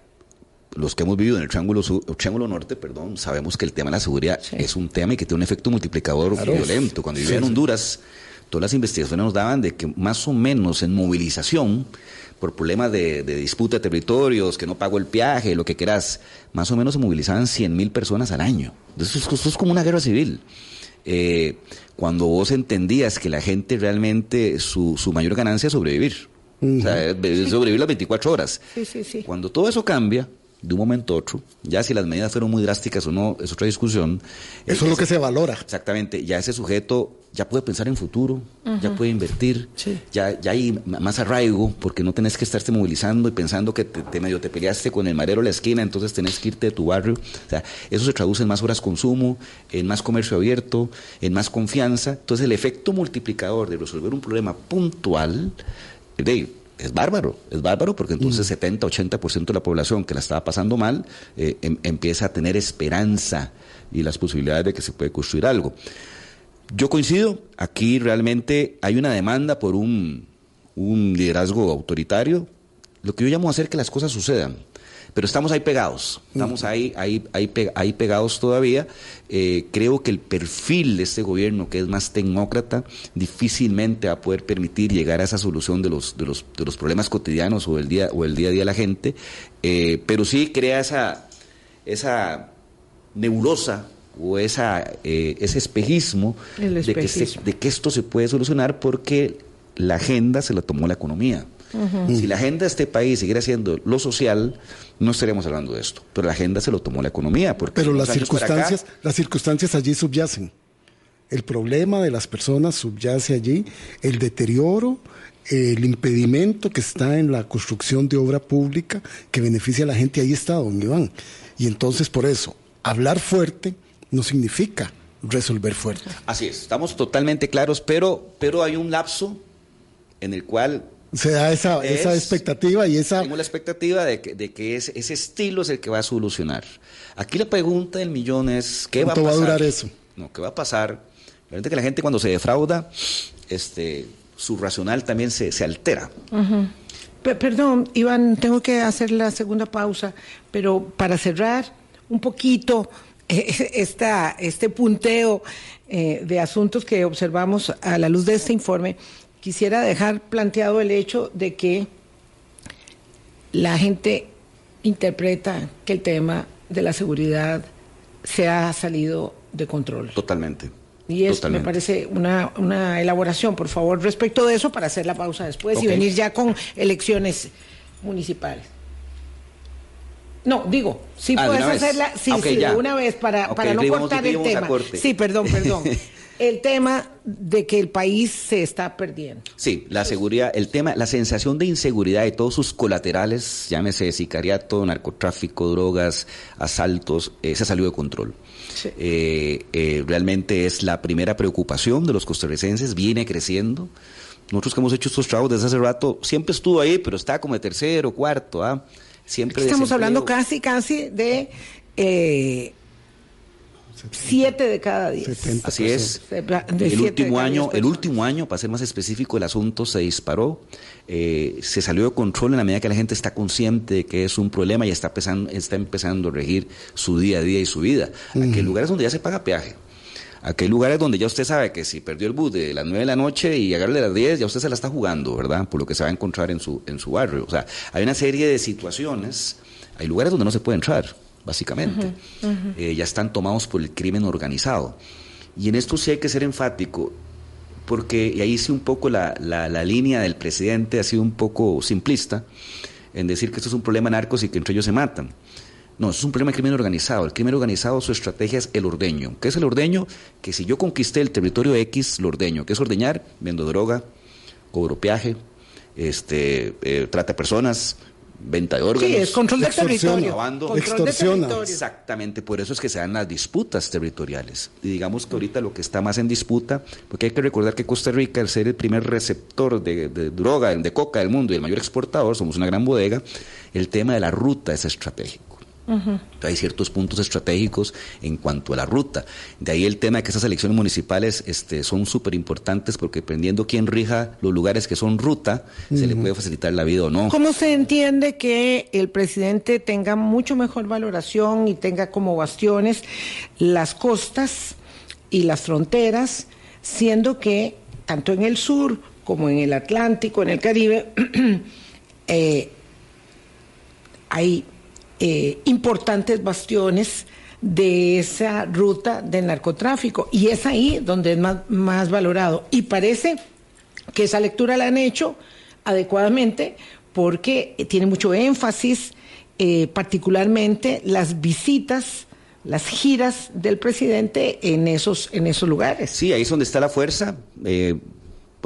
los que hemos vivido en el Triángulo, Sur- el Triángulo Norte, perdón, sabemos que el tema de la seguridad Sí. es un tema y que tiene un efecto multiplicador violento. Cuando vivía en Honduras, todas las investigaciones nos daban de que más o menos en movilización, por problemas de, de disputa de territorios, que no pagó el peaje, lo que quieras, más o menos se movilizaban 100 mil personas al año. Entonces, esto, es como una guerra civil. Eh, cuando vos entendías que la gente realmente, su, su mayor ganancia es sobrevivir. O sea, es sobrevivir las 24 horas. Sí, sí, sí. Cuando todo eso cambia, de un momento a otro, ya si las medidas fueron muy drásticas o no, es otra discusión. Eso es lo que se valora. Exactamente, ya ese sujeto ya puede pensar en futuro, ya puede invertir, Sí. ya, ya hay más arraigo, porque no tenés que estarte movilizando y pensando que te, te medio te peleaste con el marero de la esquina, entonces tenés que irte de tu barrio. O sea, eso se traduce en más horas consumo, en más comercio abierto, en más confianza. Entonces el efecto multiplicador de resolver un problema puntual, de, es bárbaro, es bárbaro porque entonces 70, 80% de la población que la estaba pasando mal eh, em- empieza a tener esperanza y las posibilidades de que se puede construir algo. Yo coincido, aquí realmente hay una demanda por un, un liderazgo autoritario, lo que yo llamo hacer que las cosas sucedan. Pero estamos ahí pegados, estamos ahí, ahí, ahí, ahí pegados todavía. Eh, creo que el perfil de este gobierno, que es más tecnócrata, difícilmente va a poder permitir llegar a esa solución de los, de los, de los problemas cotidianos o el día, o el día a día de la gente. Eh, pero sí crea esa, esa nebulosa o esa, eh, ese espejismo, El De, que se- espejismo. de que esto se puede solucionar porque la agenda se la tomó la economía. Si la agenda de este país siguiera siendo lo social, no estaríamos hablando de esto. Pero la agenda se lo tomó la economía. Porque Pero las acá- circunstancias, las circunstancias allí subyacen. El problema de las personas subyace allí, el deterioro, el impedimento que está en la construcción de obra pública que beneficia a la gente, ahí está, don Iván. Y entonces por eso, hablar fuerte no significa resolver fuerte. Así es, estamos totalmente claros, pero, pero hay un lapso en el cual Se da esa, Es- esa expectativa y esa... tengo la expectativa de que, de que ese, ese estilo es el que va a solucionar. Aquí la pregunta del millón es, ¿qué va a ¿Cuánto pasar? va a durar eso? No, ¿qué va a pasar? Realmente que la gente cuando se defrauda, este, su racional también se, se altera. Pe- Perdón, Iván, tengo que hacer la segunda pausa, pero para cerrar un poquito eh, (laughs) esta, este punteo eh, de asuntos que observamos a la luz de este informe, quisiera dejar planteado el hecho de que la gente interpreta que el tema de la seguridad se ha salido de control. Totalmente. Y es, Totalmente. me parece una, una elaboración, por favor, respecto de eso para hacer la pausa después y venir ya con elecciones municipales. No, digo, si Ah, ¿de puedes hacerla, sí, sí, de una vez para, para no cortar el tema. Sí, perdón, perdón. (laughs) el tema de que el país se está perdiendo. Sí, la seguridad, el tema, la sensación de inseguridad y todos sus colaterales, llámese sicariato, narcotráfico, drogas, asaltos, eh, se salió de control. Sí. Eh, eh, realmente es la primera preocupación de los costarricenses, viene creciendo. Nosotros que hemos hecho estos trabajos desde hace rato, siempre estuvo ahí, pero está como de tercero, cuarto, ¿ah? Siempre Estamos desempleo. hablando casi, casi de eh, siete de cada diez. 70 Así es. De- El último año, el último año, para ser más específico, el asunto se disparó, eh, se salió de control en la medida que la gente está consciente de que es un problema y está empezando, está empezando a regir su día a día y su vida. Aquí hay lugares donde ya se paga peaje. Aquí hay lugares donde ya usted sabe que si perdió el bus de las 9 de la noche y agarre de las 10, ya usted se la está jugando, ¿verdad? Por lo que se va a encontrar en su, en su barrio. O sea, hay una serie de situaciones, hay lugares donde no se puede entrar, básicamente. Eh, ya están tomados por el crimen organizado. Y en esto sí hay que ser enfático, porque y ahí sí un poco la, la, la línea del presidente ha sido un poco simplista en decir que esto es un problema de narcos y que entre ellos se matan. No, eso es un problema de crimen organizado. El crimen organizado, su estrategia es el ordeño. ¿Qué es el ordeño? Que si yo conquisté el territorio X, lo ordeño. ¿Qué es ordeñar? Vendo droga, cobro peaje, este, eh, trata personas, venta de órganos. Sí, es control de territorio. de. Exactamente, por eso es que se dan las disputas territoriales. Y digamos que ahorita lo que está más en disputa, porque hay que recordar que Costa Rica, al ser el primer receptor de, de droga, de coca del mundo y el mayor exportador, somos una gran bodega, el tema de la ruta es estratégico. Hay ciertos puntos estratégicos en cuanto a la ruta. De ahí el tema de que esas elecciones municipales este, son súper importantes porque dependiendo quién rija los lugares que son ruta, se le puede facilitar la vida o no. ¿Cómo se entiende que el presidente tenga mucho mejor valoración y tenga como bastiones las costas y las fronteras, siendo que tanto en el sur como en el Atlántico, en el Caribe, (clears throat) eh, hay eh, importantes bastiones de esa ruta del narcotráfico y es ahí donde es más, más valorado. Y parece que esa lectura la han hecho adecuadamente porque tiene mucho énfasis, eh, particularmente las visitas, las giras del presidente en esos, en esos lugares. Sí, ahí es donde está la fuerza. Eh,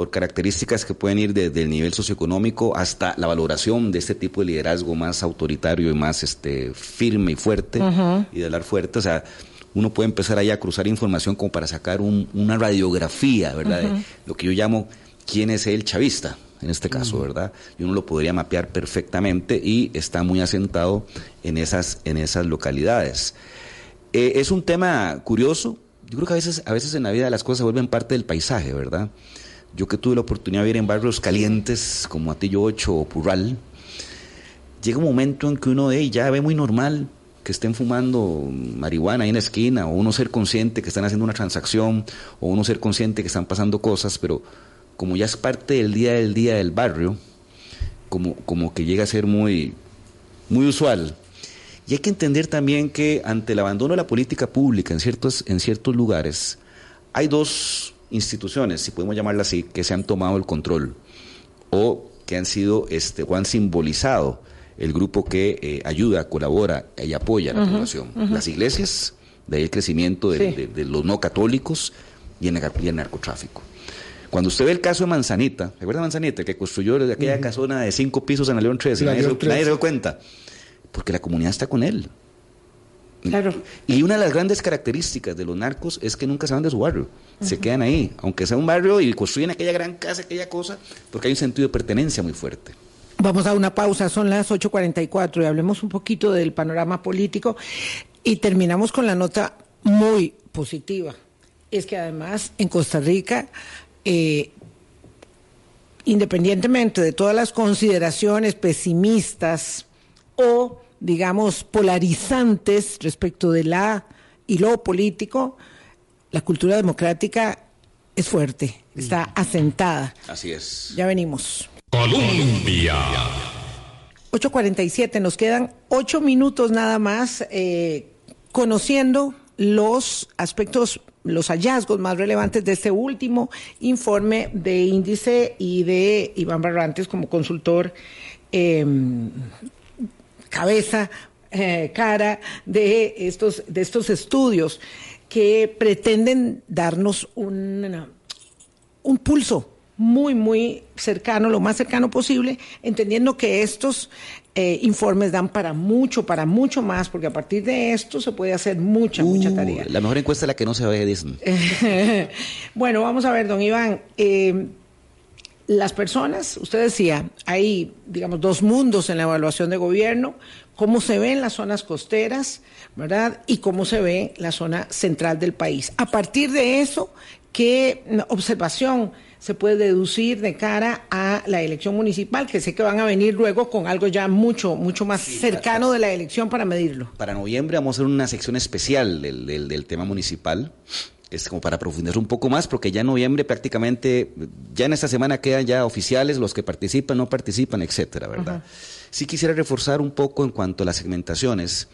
por características que pueden ir desde el nivel socioeconómico hasta la valoración de este tipo de liderazgo más autoritario y más este firme y fuerte y de hablar fuerte. O sea, uno puede empezar ahí a cruzar información como para sacar una radiografía, ¿verdad? de lo que yo llamo quién es el chavista, en este caso, ¿verdad? Y uno lo podría mapear perfectamente y está muy asentado en esas, en esas localidades. Eh, es un tema curioso. Yo creo que a veces, a veces en la vida las cosas se vuelven parte del paisaje, ¿verdad? Yo que tuve la oportunidad de vivir en barrios calientes como Atillo 8 o Purral, llega un momento en que uno de ya ve muy normal que estén fumando marihuana ahí en la esquina, o uno ser consciente que están haciendo una transacción, o uno ser consciente que están pasando cosas, pero como ya es parte del día del día del barrio, como, como que llega a ser muy, muy usual. Y hay que entender también que ante el abandono de la política pública en ciertos, en ciertos lugares, hay dos instituciones, si podemos llamarlas así, que se han tomado el control o que han sido este, o han simbolizado el grupo que eh, ayuda, colabora y apoya a la población. Las iglesias, de ahí el crecimiento de, los no católicos y el, narcotráfico. Cuando usted ve el caso de Manzanita, ¿recuerda Manzanita que construyó aquella casona de cinco pisos en el León 13? Nadie, nadie se dio cuenta. Porque la comunidad está con él. Claro. Y una de las grandes características de los narcos es que nunca se van de su barrio. Se quedan ahí, aunque sea un barrio y construyen aquella gran casa, aquella cosa, porque hay un sentido de pertenencia muy fuerte. Vamos a una pausa, son las 8.44 y hablemos un poquito del panorama político y terminamos con la nota muy positiva. Es que además en Costa Rica, eh, independientemente de todas las consideraciones pesimistas o digamos, polarizantes respecto de la y lo político, la cultura democrática es fuerte, está asentada. Así es. Ya venimos. Colombia. 8.47, nos quedan ocho minutos nada más eh, conociendo los aspectos, los hallazgos más relevantes de este último informe de índice y de Iván Barrantes como consultor eh, cabeza, eh, cara de estos, de estos estudios que pretenden darnos un, un pulso muy, muy cercano, lo más cercano posible, entendiendo que estos eh, informes dan para mucho, para mucho más, porque a partir de esto se puede hacer mucha, mucha uh, tarea. La mejor encuesta es la que no se ve, Disney. (laughs) bueno, vamos a ver, don Iván. Eh, las personas, usted decía, hay, digamos, dos mundos en la evaluación de gobierno, cómo se ve en las zonas costeras, ¿verdad? Y cómo se ve la zona central del país. A partir de eso, ¿qué observación se puede deducir de cara a la elección municipal? Que sé que van a venir luego con algo ya mucho, mucho más cercano de la elección para medirlo. Para noviembre vamos a hacer una sección especial del, del tema municipal es como para profundizar un poco más, porque ya en noviembre prácticamente, ya en esta semana quedan ya oficiales los que participan, no participan, etcétera, ¿verdad? Sí quisiera reforzar un poco en cuanto a las segmentaciones,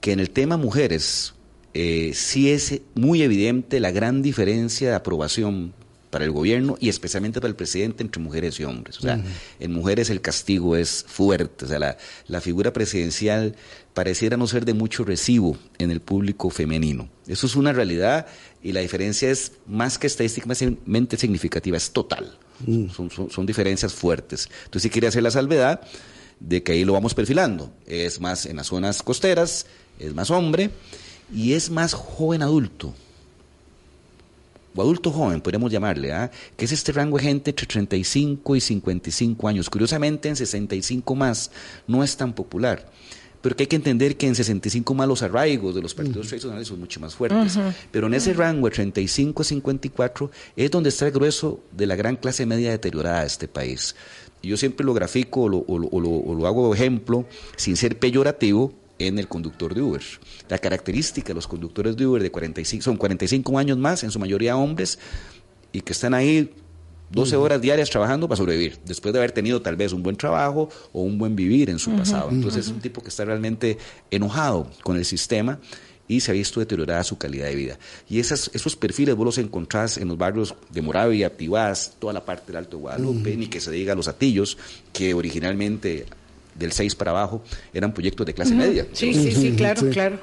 que en el tema mujeres eh, sí es muy evidente la gran diferencia de aprobación para el gobierno y especialmente para el presidente entre mujeres y hombres. O sea, en mujeres el castigo es fuerte. O sea, la, la, figura presidencial pareciera no ser de mucho recibo en el público femenino. Eso es una realidad y la diferencia es más que estadísticamente significativa, es total. Mm. Son, son, diferencias fuertes. Entonces sí quería hacer la salvedad de que ahí lo vamos perfilando. Es más en las zonas costeras, es más hombre y es más joven adulto o adulto joven, podríamos llamarle, ¿ah? que es este rango de gente entre 35 y 55 años. Curiosamente, en 65 más no es tan popular. Pero que hay que entender que en 65 más los arraigos de los partidos tradicionales son mucho más fuertes. Pero en ese rango de 35 a 54 es donde está el grueso de la gran clase media deteriorada de este país. Yo siempre lo grafico o lo, o lo hago ejemplo, sin ser peyorativo, en el conductor de Uber. La característica de los conductores de Uber de 45, son 45 años más, en su mayoría hombres, y que están ahí 12 horas diarias trabajando para sobrevivir, después de haber tenido tal vez un buen trabajo o un buen vivir en su pasado. Entonces es un tipo que está realmente enojado con el sistema y se ha visto deteriorada su calidad de vida. Y esas, esos perfiles vos los encontrás en los barrios de Moravia, Tibás, toda la parte del Alto Guadalupe, ni que se diga los Atillos, que originalmente del 6 para abajo eran proyectos de clase media. Sí, sí, sí, claro, Sí. claro.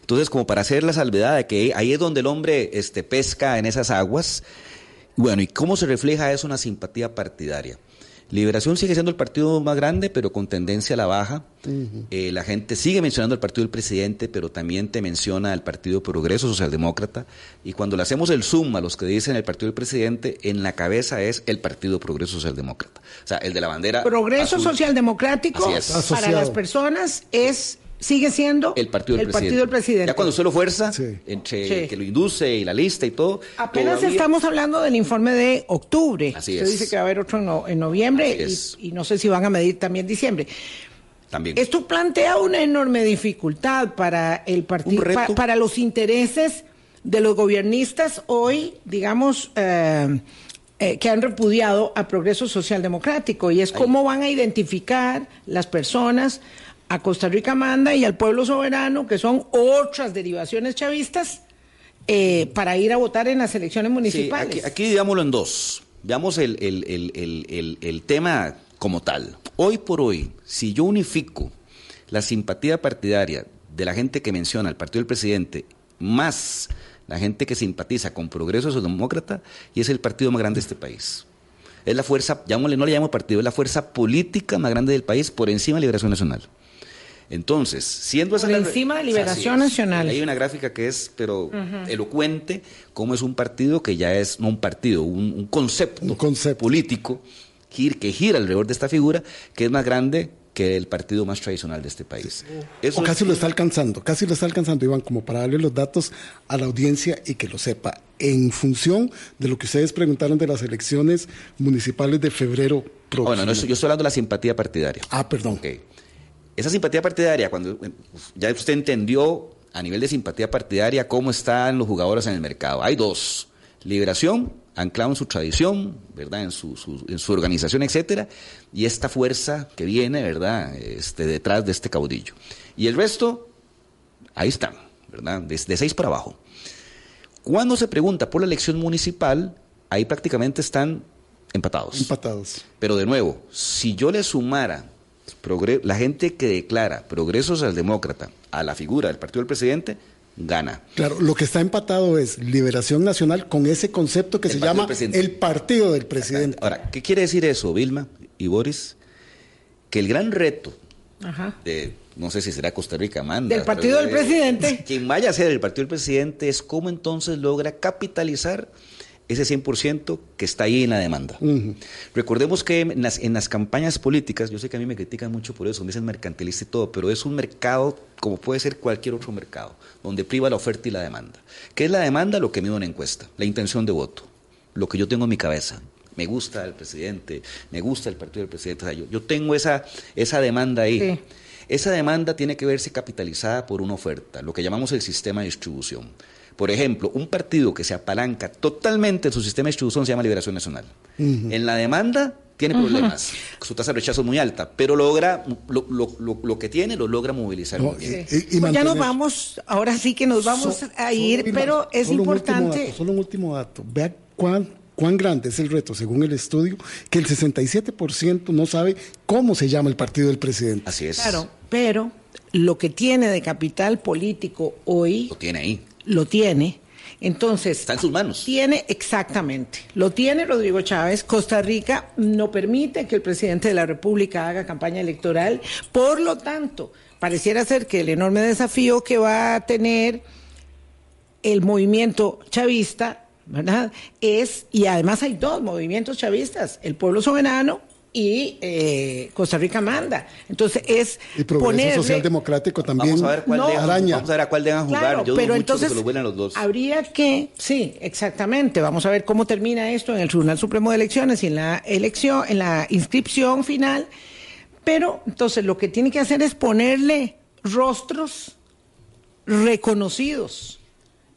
Entonces, como para hacer la salvedad de que ahí es donde el hombre este, pesca en esas aguas, bueno, ¿y cómo se refleja eso en la simpatía partidaria? Liberación sigue siendo el partido más grande, pero con tendencia a la baja. Eh, la gente sigue mencionando el partido del presidente, pero también te menciona el Partido Progreso Socialdemócrata. Y cuando le hacemos el zoom a los que dicen el partido del presidente, en la cabeza es el Partido Progreso Socialdemócrata. O sea, el de la bandera. Progreso azul. Social Democrático Así es. para las personas es sigue siendo El partido del, el presidente. partido del presidente. Ya cuando usted lo fuerza, Sí. entre Sí. que lo induce y la lista y todo. Apenas todavía- estamos hablando del informe de octubre. Así Usted es. dice que va a haber otro en, no- en noviembre y, no sé si van a medir también diciembre. También. Esto plantea una enorme dificultad para el partido, para los intereses de los gobiernistas hoy, digamos, eh, eh, que han repudiado a Progreso Social Democrático y es cómo van a identificar las personas a Costa Rica Manda y al pueblo soberano, que son otras derivaciones chavistas, eh, para ir a votar en las elecciones Sí, municipales. aquí, aquí digámoslo en dos. Veamos el, el- el- el- tema como tal. Hoy por hoy, si yo unifico la simpatía partidaria de la gente que menciona el partido del presidente, más la gente que simpatiza con Progreso Socialdemócrata, y es el partido más grande de este país. Es la fuerza, llamémosle, no le llamo partido, es la fuerza política más grande del país por encima de Liberación Nacional. Entonces, siendo esa Por la- encima de Liberación es. Nacional. Hay una gráfica que es, pero elocuente, cómo es un partido que ya es, no un partido, un, un concepto, Un concepto. político gir- que gira alrededor de esta figura, que es más grande que el partido más tradicional de este país. Eso O es- casi lo está alcanzando, casi lo está alcanzando, Iván, como para darle los datos a la audiencia y que lo sepa. En función de lo que ustedes preguntaron de las elecciones municipales de febrero próximo. Bueno, no, yo estoy hablando de la simpatía partidaria. Ah, perdón. Ok. Esa simpatía partidaria, cuando eh, ya usted entendió a nivel de simpatía partidaria cómo están los jugadores en el mercado. Hay dos. Liberación, anclado en su tradición, ¿verdad? En su, su- en su organización, etcétera, y esta fuerza que viene, ¿verdad? Este, detrás de este caudillo. Y el resto, ahí están, ¿verdad? Desde seis para abajo. Cuando se pregunta por la elección municipal, ahí prácticamente están empatados. Empatados. Pero de nuevo, si yo le sumara la gente que declara progreso socialdemócrata a la figura del partido del presidente, gana. Claro, lo que está empatado es Liberación Nacional con ese concepto que El se llama el partido del presidente. Ahora, ¿qué quiere decir eso, Vilma y Boris? Que el gran reto Ajá. de, no sé si será Costa Rica, manda. Del partido del de- presidente. (laughs) Quien vaya a ser el partido del presidente es cómo entonces logra capitalizar ese 100% que está ahí en la demanda. Recordemos que en las, en las campañas políticas, yo sé que a mí me critican mucho por eso, me dicen mercantilista y todo, pero es un mercado como puede ser cualquier otro mercado, donde priva la oferta y la demanda. ¿Qué es la demanda? Lo que mido en una encuesta, la intención de voto, lo que yo tengo en mi cabeza. Me gusta el presidente, me gusta el partido del presidente. O sea, yo, yo tengo esa, esa demanda ahí. Sí. Esa demanda tiene que verse capitalizada por una oferta, lo que llamamos el sistema de distribución. Por ejemplo, un partido que se apalanca totalmente en su sistema de distribución se llama Liberación Nacional. En la demanda tiene problemas, su tasa de rechazo es muy alta, pero logra, lo, lo- lo- lo que tiene lo logra movilizar No, muy bien. y- y- y Pues ya nos vamos, ahora sí que nos vamos So- a ir, pero es solo un último importante. dato, solo un último dato. Vea cuán, cuán grande es el reto, según el estudio, que el 67% no sabe cómo se llama el partido del presidente. Así es. Claro, pero lo que tiene de capital político hoy Lo tiene ahí. Lo tiene. Entonces, Está en sus manos. Tiene exactamente. Lo tiene Rodrigo Chávez. Costa Rica no permite que el presidente de la República haga campaña electoral. Por lo tanto, pareciera ser que el enorme desafío que va a tener el movimiento chavista, ¿verdad? Es, y además hay dos movimientos chavistas, el pueblo soberano y eh, Costa Rica manda. Entonces es Y Progreso ponerle- Social Democrático también. Vamos a ver cuál No. dejan, araña. vamos a ver a cuál dejan jugar. Claro, Yo pero mucho entonces que se lo los dos. habría que, sí, exactamente. Vamos a ver cómo termina esto en el Tribunal Supremo de Elecciones y en la elección, en la inscripción final. Pero entonces lo que tiene que hacer es ponerle rostros reconocidos.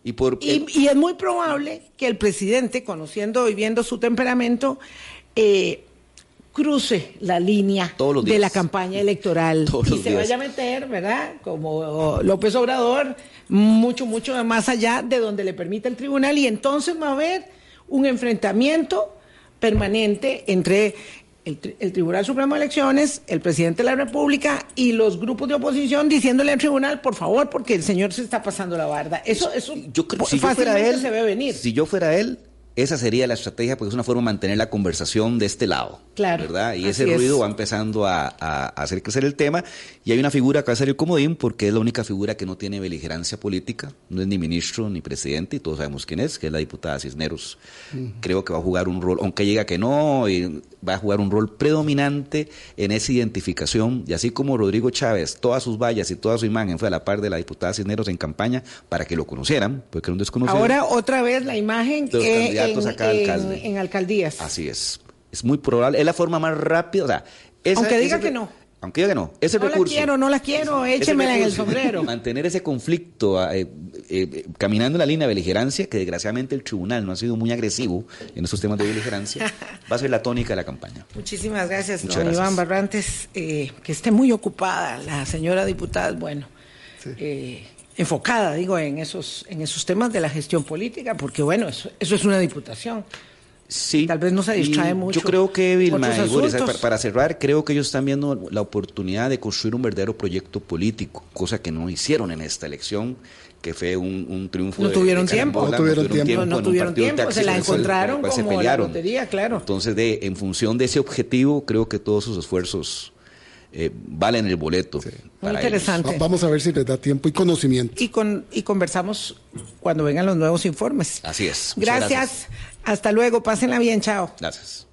Y por Y, y es muy probable que el presidente, conociendo y viendo su temperamento, eh, cruce la línea de la campaña electoral Todos y se días. vaya a meter, ¿verdad? Como López Obrador, mucho, mucho más allá de donde le permite el tribunal y entonces va a haber un enfrentamiento permanente entre el, tri- el Tribunal Supremo de Elecciones, el presidente de la República y los grupos de oposición diciéndole al tribunal, por favor, porque el señor se está pasando la barda. Eso, eso Yo creo si yo fácilmente fuera él, se ve venir. si yo fuera él, esa sería la estrategia porque es una forma de mantener la conversación de este lado. Claro, ¿Verdad? Y ese es. ruido va empezando a, hacer crecer el tema. Y hay una figura que va a ser el comodín porque es la única figura que no tiene beligerancia política. No es ni ministro ni presidente y todos sabemos quién es, que es la diputada Cisneros. Creo que va a jugar un rol, aunque llega que no, y va a jugar un rol predominante en esa identificación. Y así como Rodrigo Chávez, todas sus vallas y toda su imagen fue a la par de la diputada Cisneros en campaña para que lo conocieran, porque era un desconocido. Ahora otra vez la imagen los eh, candidatos en, a cada en- alcalde. en alcaldías. Así es. Es muy probable. Es la forma más rápida. O sea, esa- Aunque diga ese- que no. Aunque diga que no. Ese no la recurso. quiero, no la quiero, échemela en el sombrero. (laughs) Mantener ese conflicto eh, eh, eh, caminando en la línea de beligerancia, que desgraciadamente el tribunal no ha sido muy agresivo en estos temas de beligerancia, (laughs) va a ser la tónica de la campaña. Muchísimas gracias, Muchas don gracias. Iván Barrantes. eh, que esté muy ocupada la señora diputada, bueno, eh, enfocada, digo, en esos, en esos temas de la gestión política, porque bueno, eso, eso es una diputación. Sí. Tal vez no se distrae Y mucho Yo creo que, Vilma y para, cerrar, creo que ellos están viendo la oportunidad de construir un verdadero proyecto político, cosa que no hicieron en esta elección, que fue un, un triunfo. No de- tuvieron de tiempo. No tuvieron tiempo. No, tuvieron tiempo, se la encontraron se como la lotería, claro. Entonces, de, en función de ese objetivo, creo que todos sus esfuerzos eh, valen el boleto. Muy ellos. interesante. Va- Vamos a ver si les da tiempo y conocimiento. Y, con, y conversamos cuando vengan los nuevos informes. Así es. Muchas Gracias. Hasta luego. Pásenla bien. Chao. Gracias.